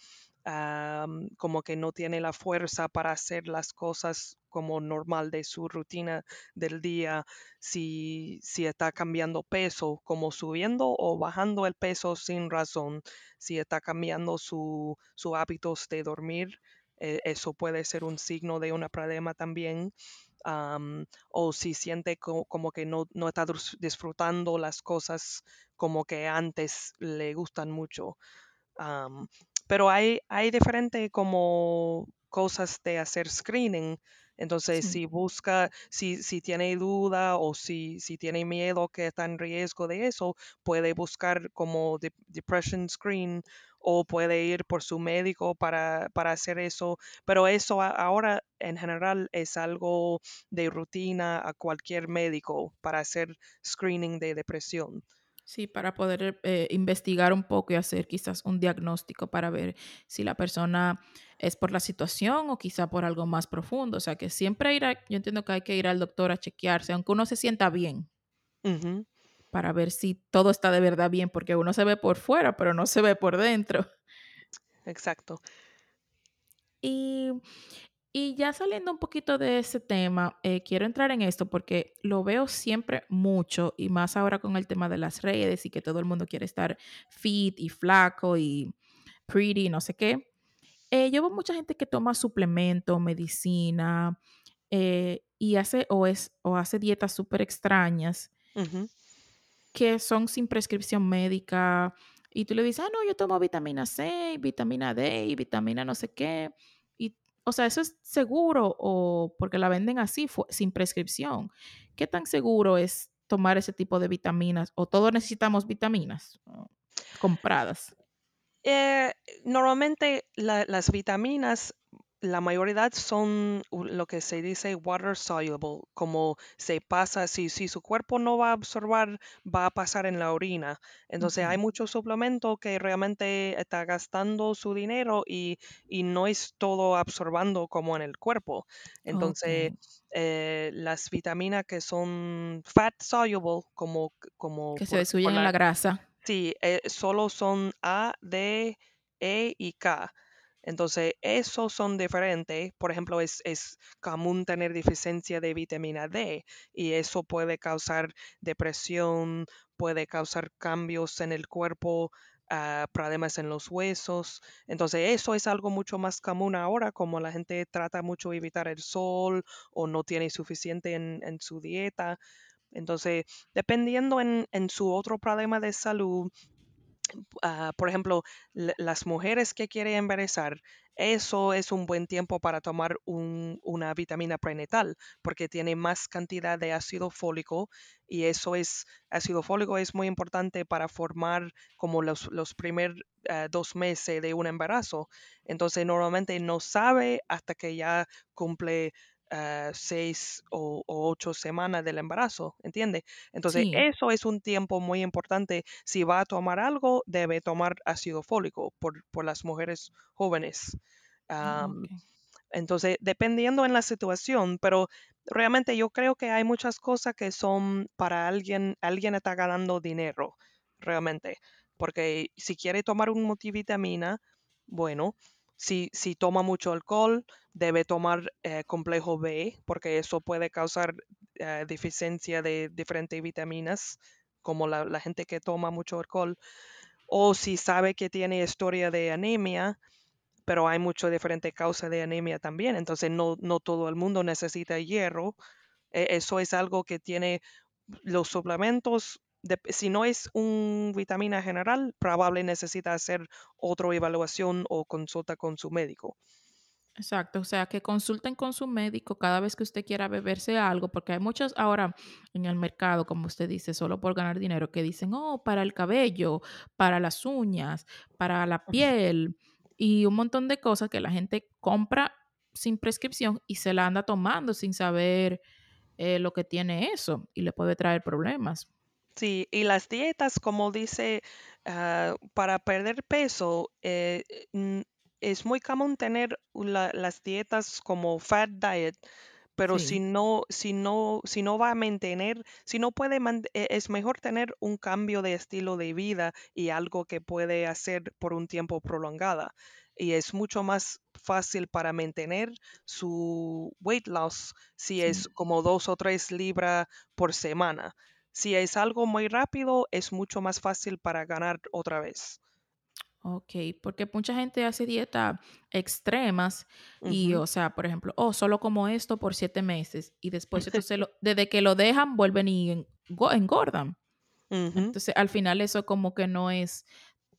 ah, como que no tiene la fuerza para hacer las cosas como normal de su rutina del día, si, si está cambiando peso, como subiendo o bajando el peso sin razón, si está cambiando su, su hábitos de dormir, eh, eso puede ser un signo de un problema también. am, o si siente co- como que no, no está dis- disfrutando las cosas como que antes le gustan mucho. Pero hay, hay diferentes como cosas de hacer screening Entonces, Sí. si busca, si, si tiene duda o si, si tiene miedo que está en riesgo de eso, puede buscar como de- depression screen o puede ir por su médico para, para hacer eso. Pero eso a- ahora en general es algo de rutina a cualquier médico para hacer screening de depresión. Sí, para poder eh, investigar un poco y hacer quizás un diagnóstico para ver si la persona es por la situación o quizá por algo más profundo. O sea, que siempre ir a, yo entiendo que hay que ir al doctor a chequearse, aunque uno se sienta bien, para ver si todo está de verdad bien, porque uno se ve por fuera, pero no se ve por dentro. exacto. Y, y ya saliendo un poquito de ese tema, eh, quiero entrar en esto porque lo veo siempre mucho y más ahora con el tema de las redes y que todo el mundo quiere estar fit y flaco y pretty, no sé qué. Eh, yo veo mucha gente que toma suplemento, medicina eh, y hace o, es, o hace dietas súper extrañas Ujú. Que son sin prescripción médica y tú le dices, ah, no, yo tomo vitamina C, vitamina D y vitamina no sé qué. Y, o sea, ¿eso es seguro o porque la venden así, sin prescripción? ¿Qué tan seguro es tomar ese tipo de vitaminas o todos necesitamos vitaminas compradas? Eh, normalmente la- las vitaminas, la mayoría son lo que se dice water soluble, como se pasa, si, si su cuerpo no va a absorber, va a pasar en la orina. Entonces hay muchos suplementos que realmente está gastando su dinero y, y no es todo absorbando como en el cuerpo. Entonces eh, las vitaminas que son fat soluble, como, como que se por, en la la grasa. Sí, eh, solo son A, D, E y K. Entonces, esos son diferentes. Por ejemplo, es, común tener deficiencia de vitamina D y eso puede causar depresión, puede causar cambios en el cuerpo, ah, problemas en los huesos. Entonces, eso es algo mucho más común ahora, como la gente trata mucho de evitar el sol o no tiene suficiente en, su dieta. Entonces, dependiendo en, en su otro problema de salud, ah, por ejemplo, la- las mujeres que quieren embarazar, eso es un buen tiempo para tomar un- una vitamina prenatal porque tiene más cantidad de ácido fólico y eso es, ácido fólico es muy importante para formar como los, los primeros dos meses de un embarazo. Entonces, normalmente no sabe hasta que ya cumple ah, seis o, o ocho semanas del embarazo, ¿entiende? Entonces, Sí, eso es un tiempo muy importante si va a tomar algo, debe tomar ácido fólico por, por las mujeres jóvenes. Am, entonces, dependiendo en la situación, pero realmente yo creo que hay muchas cosas que son para alguien, alguien está ganando dinero, realmente. Porque si quiere tomar un multivitamina, bueno, si, si toma mucho alcohol, debe tomar eh, complejo B, porque eso puede causar eh, deficiencia de diferentes vitaminas, como la, gente que toma mucho alcohol. O si sabe que tiene historia de anemia, pero hay mucho diferente causa de anemia también, entonces no, no todo el mundo necesita hierro. E- Eso es algo que tiene los suplementos. De- si no es un vitamina general, probable necesita hacer otra evaluación o consulta con su médico. exacto. O sea, que consulten con su médico cada vez que usted quiera beberse algo, porque hay muchos ahora en el mercado, como usted dice, solo por ganar dinero, que dicen, oh, para el cabello, para las uñas, para la piel y un montón de cosas que la gente compra sin prescripción y se la anda tomando sin saber eh, lo que tiene eso y le puede traer problemas. Sí, y las dietas, como dice, ah, para perder peso, eh, mm, es muy común tener la- las dietas como fat diet, pero si Sí, no, si no, si no va a mantener, si no puede, man- e- es mejor tener un cambio de estilo de vida y algo que puede hacer por un tiempo prolongada. Y es mucho más fácil para mantener su weight loss si sí. es como dos o tres libras por semana. Si es algo muy rápido, es mucho más fácil para ganar otra vez. Ok, porque mucha gente hace dieta extremas y, o sea, por ejemplo, oh, solo como esto por siete meses y después entonces lo- desde que lo dejan vuelven y engo- engordan. Entonces, al final eso como que no es,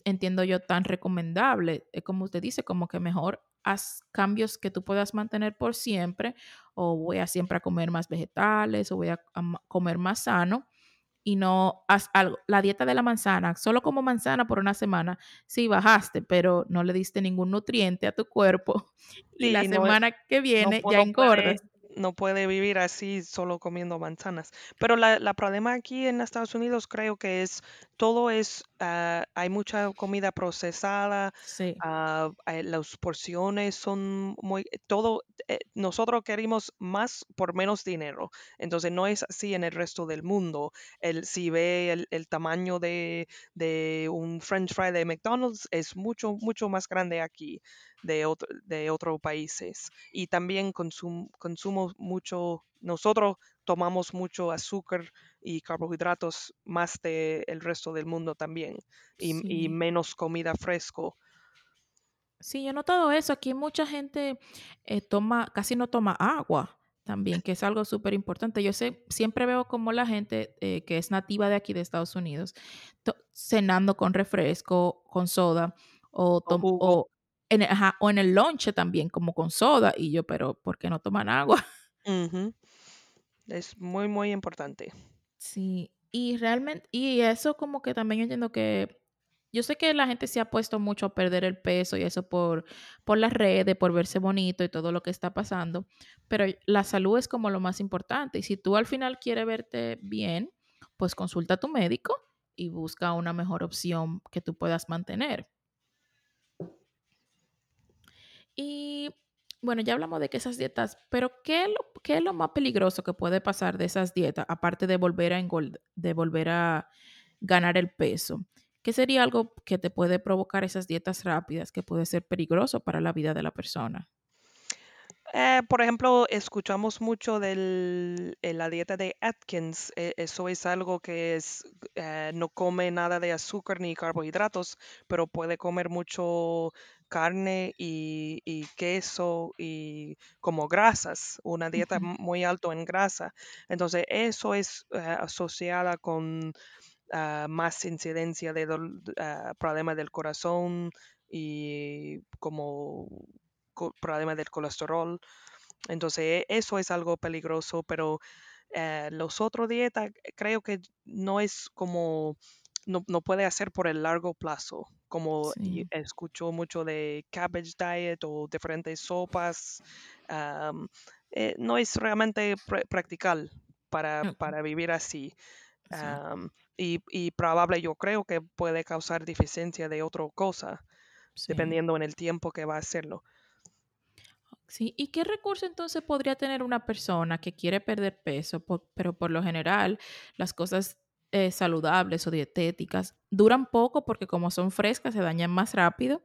entiendo yo, tan recomendable. Es como usted dice, como que mejor haz cambios que tú puedas mantener por siempre, o voy a siempre a comer más vegetales, o voy a, a comer más sano, y no haz algo. La dieta de la manzana, solo como manzana por una semana, sí bajaste, pero no le diste ningún nutriente a tu cuerpo, y la no, semana que viene ya puede, engordas. no puede vivir así solo comiendo manzanas. Pero la, la problema aquí en Estados Unidos creo que es, todo es, ah, hay mucha comida procesada, Sí, eh, las porciones son muy, todo, eh, nosotros queremos más por menos dinero. Entonces no es así en el resto del mundo. El, si ve el, el tamaño de, de un French fry de McDonald's, es mucho, mucho más grande aquí de, otro- de otros países y también consum- consumo mucho, nosotros tomamos mucho azúcar y carbohidratos más de el resto del mundo también y, y menos comida fresco. Sí, yo he notado eso. Aquí mucha gente eh, toma, casi no toma agua también, que es algo súper importante. Yo sé, siempre veo como la gente eh, que es nativa de aquí de Estados Unidos, cenando con refresco, con soda, o, O en, el- ajá, o en el lonche también, como con soda. Y yo, pero ¿por qué no toman agua? Es muy, muy importante. Sí, y realmente, y eso como que también yo entiendo que, yo sé que la gente se ha puesto mucho a perder el peso y eso por, por las redes, por verse bonito y todo lo que está pasando, pero la salud es como lo más importante y si tú al final quieres verte bien, pues consulta a tu médico y busca una mejor opción que tú puedas mantener. Y bueno, ya hablamos de que esas dietas, pero ¿qué es lo, más peligroso que puede pasar de esas dietas, aparte de volver a de volver a ganar el peso? ¿Qué sería algo que te puede provocar esas dietas rápidas que puede ser peligroso para la vida de la persona? Eh, por ejemplo, escuchamos mucho de la dieta de Atkins. eh, eso es algo que es, eh, no come nada de azúcar ni carbohidratos, pero puede comer mucho carne y, y queso y como grasas, una dieta muy alto en grasa. Entonces, eso es eh, asociada con ah, más incidencia de ah, problemas del corazón y como co- problemas del colesterol. Entonces, eso es algo peligroso, pero eh, los otros dietas creo que no es como, no, no puede hacer por el largo plazo, como Sí, escucho mucho de cabbage diet o diferentes sopas. eh, no es realmente pr- practical para, para vivir así. sí, y, y probable yo creo que puede causar deficiencia de otra cosa, sí. dependiendo en el tiempo que va a hacerlo. Sí, ¿y qué recurso entonces podría tener una persona que quiere perder peso, por- pero por lo general las cosas eh, saludables o dietéticas duran poco porque como son frescas se dañan más rápido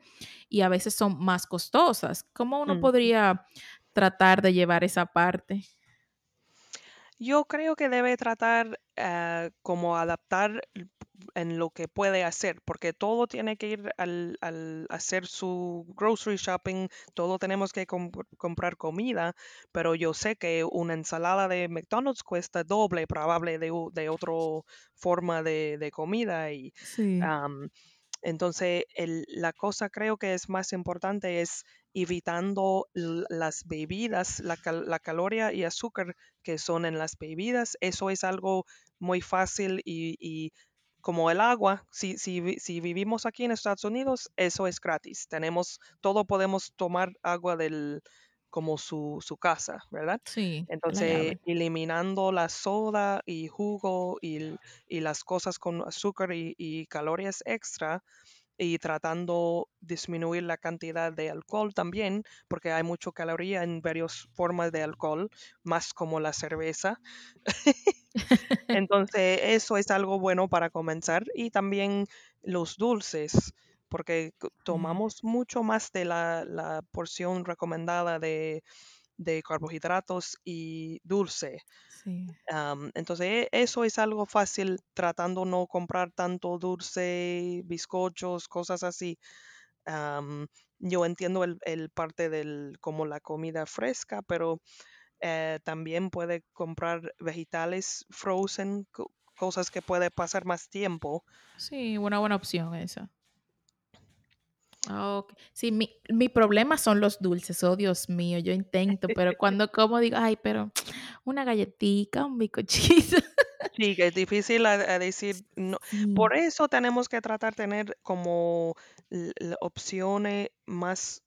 y a veces son más costosas? ¿Cómo uno Mm. podría tratar de llevar esa parte? Yo creo que debe tratar ah, como adaptar en lo que puede hacer, porque todo tiene que ir al, al hacer su grocery shopping, todo tenemos que com- comprar comida, pero yo sé que una ensalada de McDonald's cuesta doble probable de, de otra forma de, de comida y Sí, entonces el- la cosa creo que es más importante es evitando las bebidas, la, cal- la caloria y azúcar que son en las bebidas. Eso es algo muy fácil y, y como el agua, si, si, si vivimos aquí en Estados Unidos, eso es gratis. Tenemos, todo podemos tomar agua del, como su, su casa, ¿verdad? sí, la Entonces, eliminando la soda y jugo y, y las cosas con azúcar y, y calorías extra y tratando disminuir la cantidad de alcohol también, porque hay mucha caloría en varias formas de alcohol, más como la cerveza. Entonces, eso es algo bueno para comenzar. Y también los dulces, porque tomamos mucho más de la, la porción recomendada de, de carbohidratos y dulce. sí, entonces, eso es algo fácil tratando no comprar tanto dulce, bizcochos, cosas así. Yo entiendo el, el parte del como la comida fresca, pero eh, también puede comprar vegetales frozen, co- cosas que puede pasar más tiempo. sí, una buena opción esa. Ah, ok. Sí, mi, mi problema son los dulces. Oh, Dios mío, yo intento, pero cuando como digo, ay, pero una galletita, un bizcochito. Sí, que es difícil a, a decir no. Sí, Por eso tenemos que tratar de tener como opciones más.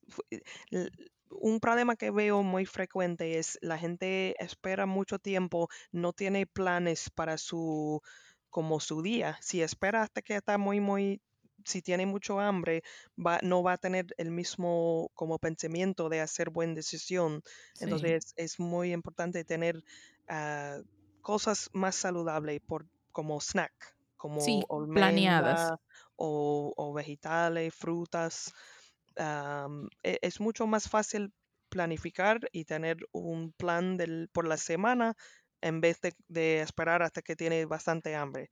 l- Un problema que veo muy frecuente es la gente espera mucho tiempo, no tiene planes para su, como su día. Si espera hasta que está muy, muy, si tiene mucho hambre, va, no va a tener el mismo como pensamiento de hacer buena decisión. sí, Entonces es muy importante tener ah, cosas más saludables por, como snack, como sí, planeadas. o, o vegetales, frutas. e- es mucho más fácil planificar y tener un plan del, por la semana en vez de, de esperar hasta que tiene bastante hambre.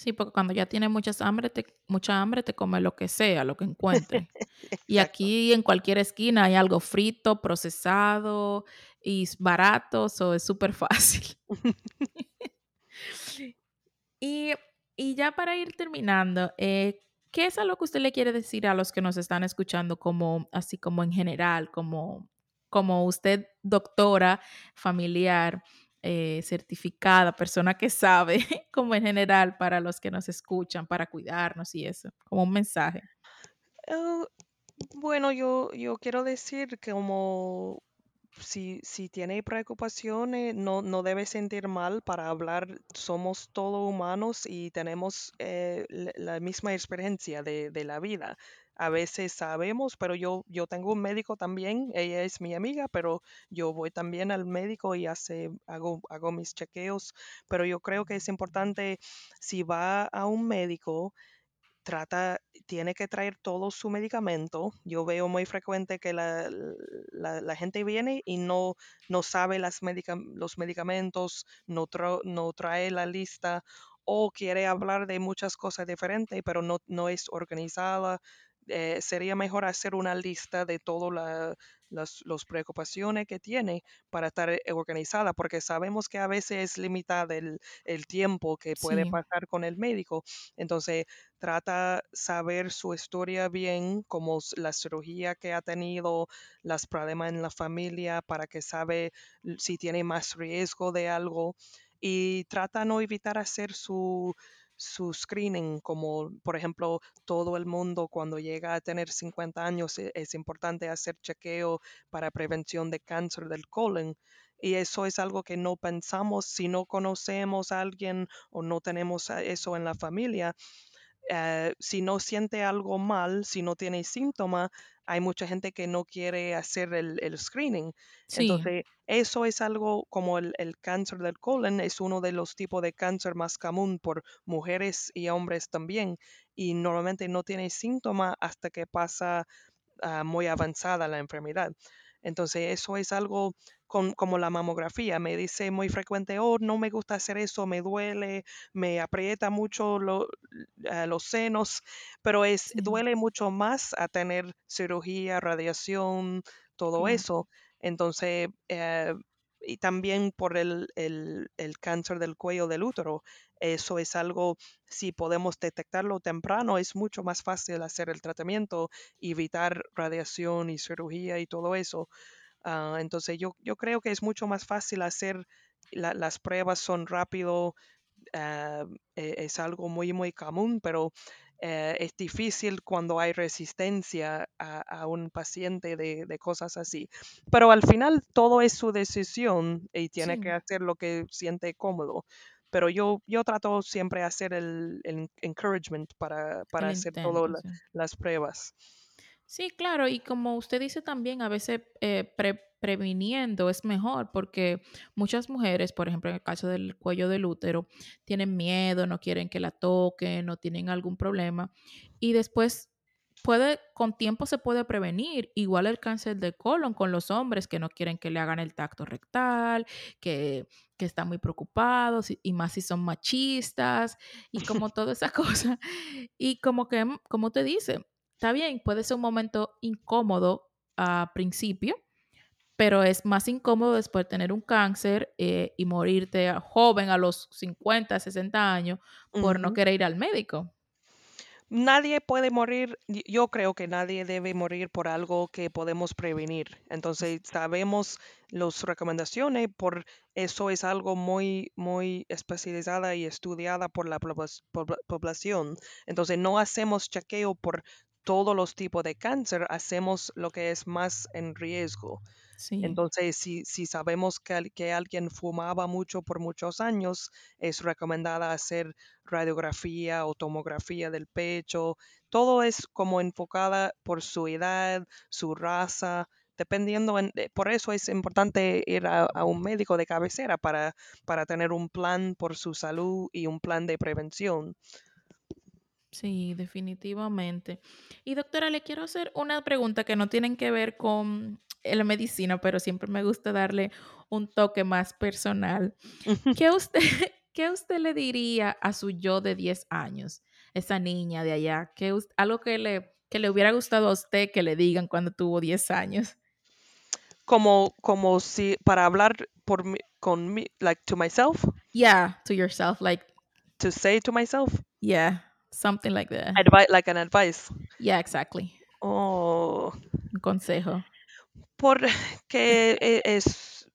Sí, porque cuando ya tienes muchas hambre, te, mucha hambre, te come lo que sea, lo que encuentre. Y aquí en cualquier esquina hay algo frito, procesado y barato, so es súper fácil. Y, y ya para ir terminando, eh, ¿qué es algo que usted le quiere decir a los que nos están escuchando, como así como en general, como, como usted, doctora, familiar, eh, certificada, persona que sabe, como en general para los que nos escuchan, para cuidarnos y eso, como un mensaje? Eh, bueno, yo, yo quiero decir que como si, si tiene preocupaciones, no, no debe sentir mal para hablar. Somos todos humanos y tenemos eh, la misma experiencia de, de la vida. A veces sabemos, pero yo, yo tengo un médico también, ella es mi amiga, pero yo voy también al médico y hace, hago, hago mis chequeos. Pero yo creo que es importante, si va a un médico, trata, tiene que traer todo su medicamento. Yo veo muy frecuente que la, la- la gente viene y no, no sabe las medica- los medicamentos, no, tra- no trae la lista o quiere hablar de muchas cosas diferentes, pero no, no es organizada. Eh, sería mejor hacer una lista de todas la- las los preocupaciones que tiene para estar eh, organizada, porque sabemos que a veces es limitado el, el tiempo que puede Sí, pasar con el médico. Entonces, trata saber su historia bien, como la cirugía que ha tenido, los problemas en la familia, para que sabe si tiene más riesgo de algo y trata no evitar hacer su su screening, como por ejemplo todo el mundo cuando llega a tener 50 años e- es importante hacer chequeo para prevención de cáncer del colon. Y eso es algo que no pensamos si no conocemos a alguien o no tenemos eso en la familia eh, si no siente algo mal, si no tiene síntomas, hay mucha gente que no quiere hacer el, el screening. sí, Entonces, eso es algo como el, el cáncer del colon, es uno de los tipos de cáncer más común por mujeres y hombres también. Y normalmente no tiene síntomas hasta que pasa ah, muy avanzada la enfermedad. Entonces, eso es algo con- como la mamografía. Me dice muy frecuente, oh, no me gusta hacer eso, me duele, me aprieta mucho lo- a los senos, pero es, duele mucho más a tener cirugía, radiación, todo eso. Entonces, eh, y también por el, el- el cáncer del cuello del útero, eso es algo, si podemos detectarlo temprano, es mucho más fácil hacer el tratamiento evitar radiación y cirugía y todo eso. Ah, entonces yo, yo creo que es mucho más fácil hacer, la- las pruebas son rápido, e- es algo muy, muy común, pero eh, es difícil cuando hay resistencia a, a un paciente de, de cosas así. Pero al final todo es su decisión y tiene que hacer lo que siente cómodo. Pero yo, yo trato siempre hacer el, el encouragement para, para el hacer todas las pruebas. Sí, claro, y como usted dice también, a veces eh, pre- previniendo es mejor porque muchas mujeres, por ejemplo, en el caso del cuello del útero, tienen miedo, no quieren que la toquen, no tienen algún problema y después puede, con tiempo se puede prevenir, igual el cáncer de colon con los hombres que no quieren que le hagan el tacto rectal, que, que están muy preocupados y, más si son machistas y como toda esa cosa. Y como que, como te dice, Está bien, puede ser un momento incómodo a principio, pero es más incómodo después de tener un cáncer eh, y morirte joven a los 50, 60 años por no querer ir al médico. nadie puede morir, yo creo que nadie debe morir por algo que podemos prevenir. Entonces, sabemos las recomendaciones, por eso es algo muy, muy especializada y estudiada por la poblac- pobla- población. Entonces, no hacemos chequeo por todos los tipos de cáncer, hacemos lo que es más en riesgo. Sí, Entonces, si, si sabemos que, que alguien fumaba mucho por muchos años, es recomendada hacer radiografía o tomografía del pecho. Todo es como enfocada por su edad, su raza, dependiendo. en- eh, por eso es importante ir a, a un médico de cabecera para, para tener un plan por su salud y un plan de prevención. Sí, definitivamente. Y doctora, le quiero hacer una pregunta que no tienen que ver con eh, la medicina, pero siempre me gusta darle un toque más personal. ¿Qué usted, qué usted le diría a su yo de 10 años, esa niña de allá? ¿Qué algo que le, que le hubiera gustado a usted que le digan cuando tuvo 10 años? Como, como si para hablar por mí, con mí, like to myself, Yeah, to yourself, like, to say to myself, yeah, something like that. advi- like an advice. Yeah, exactly. Oh, Un consejo. porque e- es,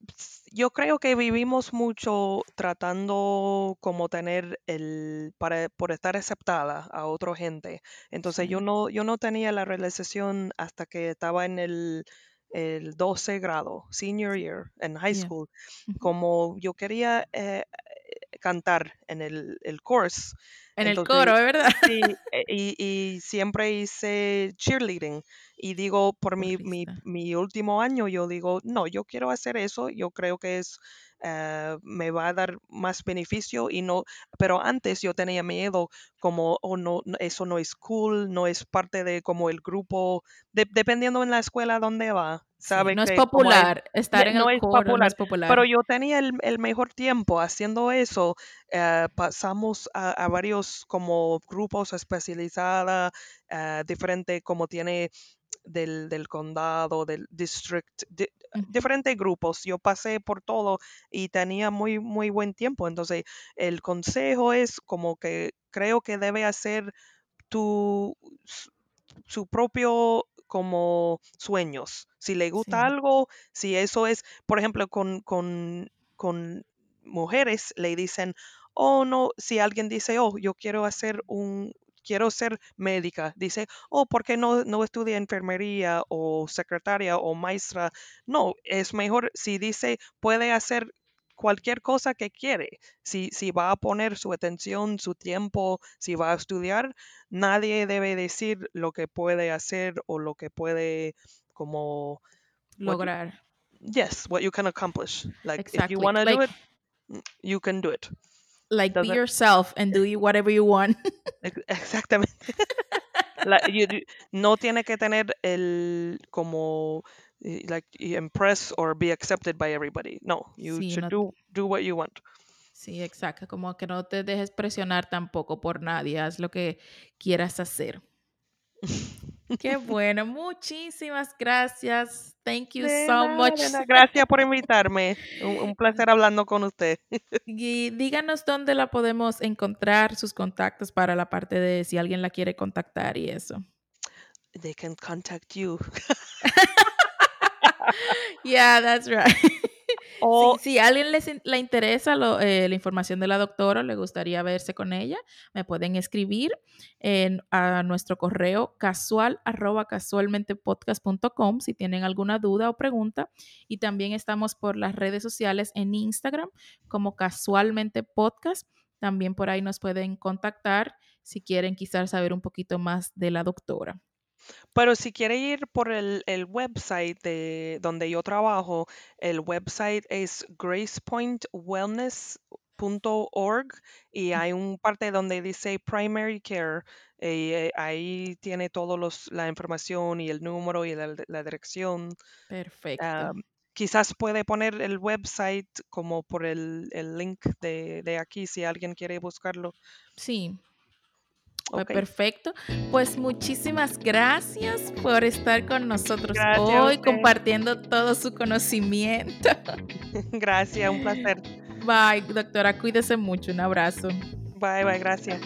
yo creo que vivimos mucho tratando como tener el, para, por estar aceptada a otra gente. Entonces yo no, yo no tenía la realización hasta que estaba en el, el 12 grado, senior year, en high school, como yo quería eh, cantar en el, el course. En el coro, ¿es verdad? Sí, eh, y, y siempre hice cheerleading. Y digo, por mi, mi, mi último año, yo digo, no, yo quiero hacer eso, yo creo que es, eh, me va a dar más beneficio y no, pero antes yo tenía miedo como, oh, no, no, eso no es cool, no es parte de como el grupo, de- dependiendo en la escuela donde va, Sí, no es popular. Estar en no el es coro no popular, es popular. pero yo tenía el, el mejor tiempo haciendo eso. eh, pasamos a, a varios como grupos especializados, eh, diferente como tiene del, del condado, del district, di- diferentes grupos. Yo pasé por todo y tenía muy, muy buen tiempo. Entonces, el consejo es como que creo que debe hacer tu, su propio como sueños. Si le gusta Sí, algo, si eso es, por ejemplo, con, con, con mujeres le dicen, oh no, si alguien dice, oh, yo quiero hacer un, quiero ser médica, dice, oh, ¿por qué no, no estudia enfermería o secretaria o maestra? No, es mejor si dice, puede hacer cualquier cosa que quiere. Si, si va a poner su atención, su tiempo, si va a estudiar, nadie debe decir lo que puede hacer o lo que puede como what you, lograr. yes, what you can accomplish. Like if you want to do it, mm, you can do it. like be yourself and do you whatever you want. ex- exactamente. La- you- no tiene que tener el como eh, like impress or be accepted by everybody. No, you Sí, should no, do do what you want. sí, exacto. Como que no te dejes presionar tampoco por nadie. Haz lo que quieras hacer. Qué bueno. Muchísimas gracias. Thank you De so nada, much. nada. Gracias por invitarme. Un, un placer hablando con usted. Y díganos dónde la podemos encontrar, sus contactos para la parte de si alguien la quiere contactar y eso. They can contact you. Yeah, that's right. O si a alguien les le interesa lo- eh, la información de la doctora, le gustaría verse con ella, me pueden escribir en, a nuestro correo casual arroba casualmentepodcast.com si tienen alguna duda o pregunta. Y también estamos por las redes sociales en Instagram como casualmente podcast. También por ahí nos pueden contactar si quieren quizás saber un poquito más de la doctora. Pero si quiere ir por el, el website de donde yo trabajo, el website es gracepointwellness.org y hay un parte donde dice primary care. y, eh, ahí tiene toda la información y el número y la, la dirección. Perfecto. Quizás puede poner el website como por el, el link de, de aquí si alguien quiere buscarlo. Sí, Perfecto. Pues muchísimas gracias por estar con nosotros Gracias hoy, compartiendo todo su conocimiento. Gracias, un placer. Bye, doctora, cuídese mucho. Un abrazo. Bye, bye, gracias.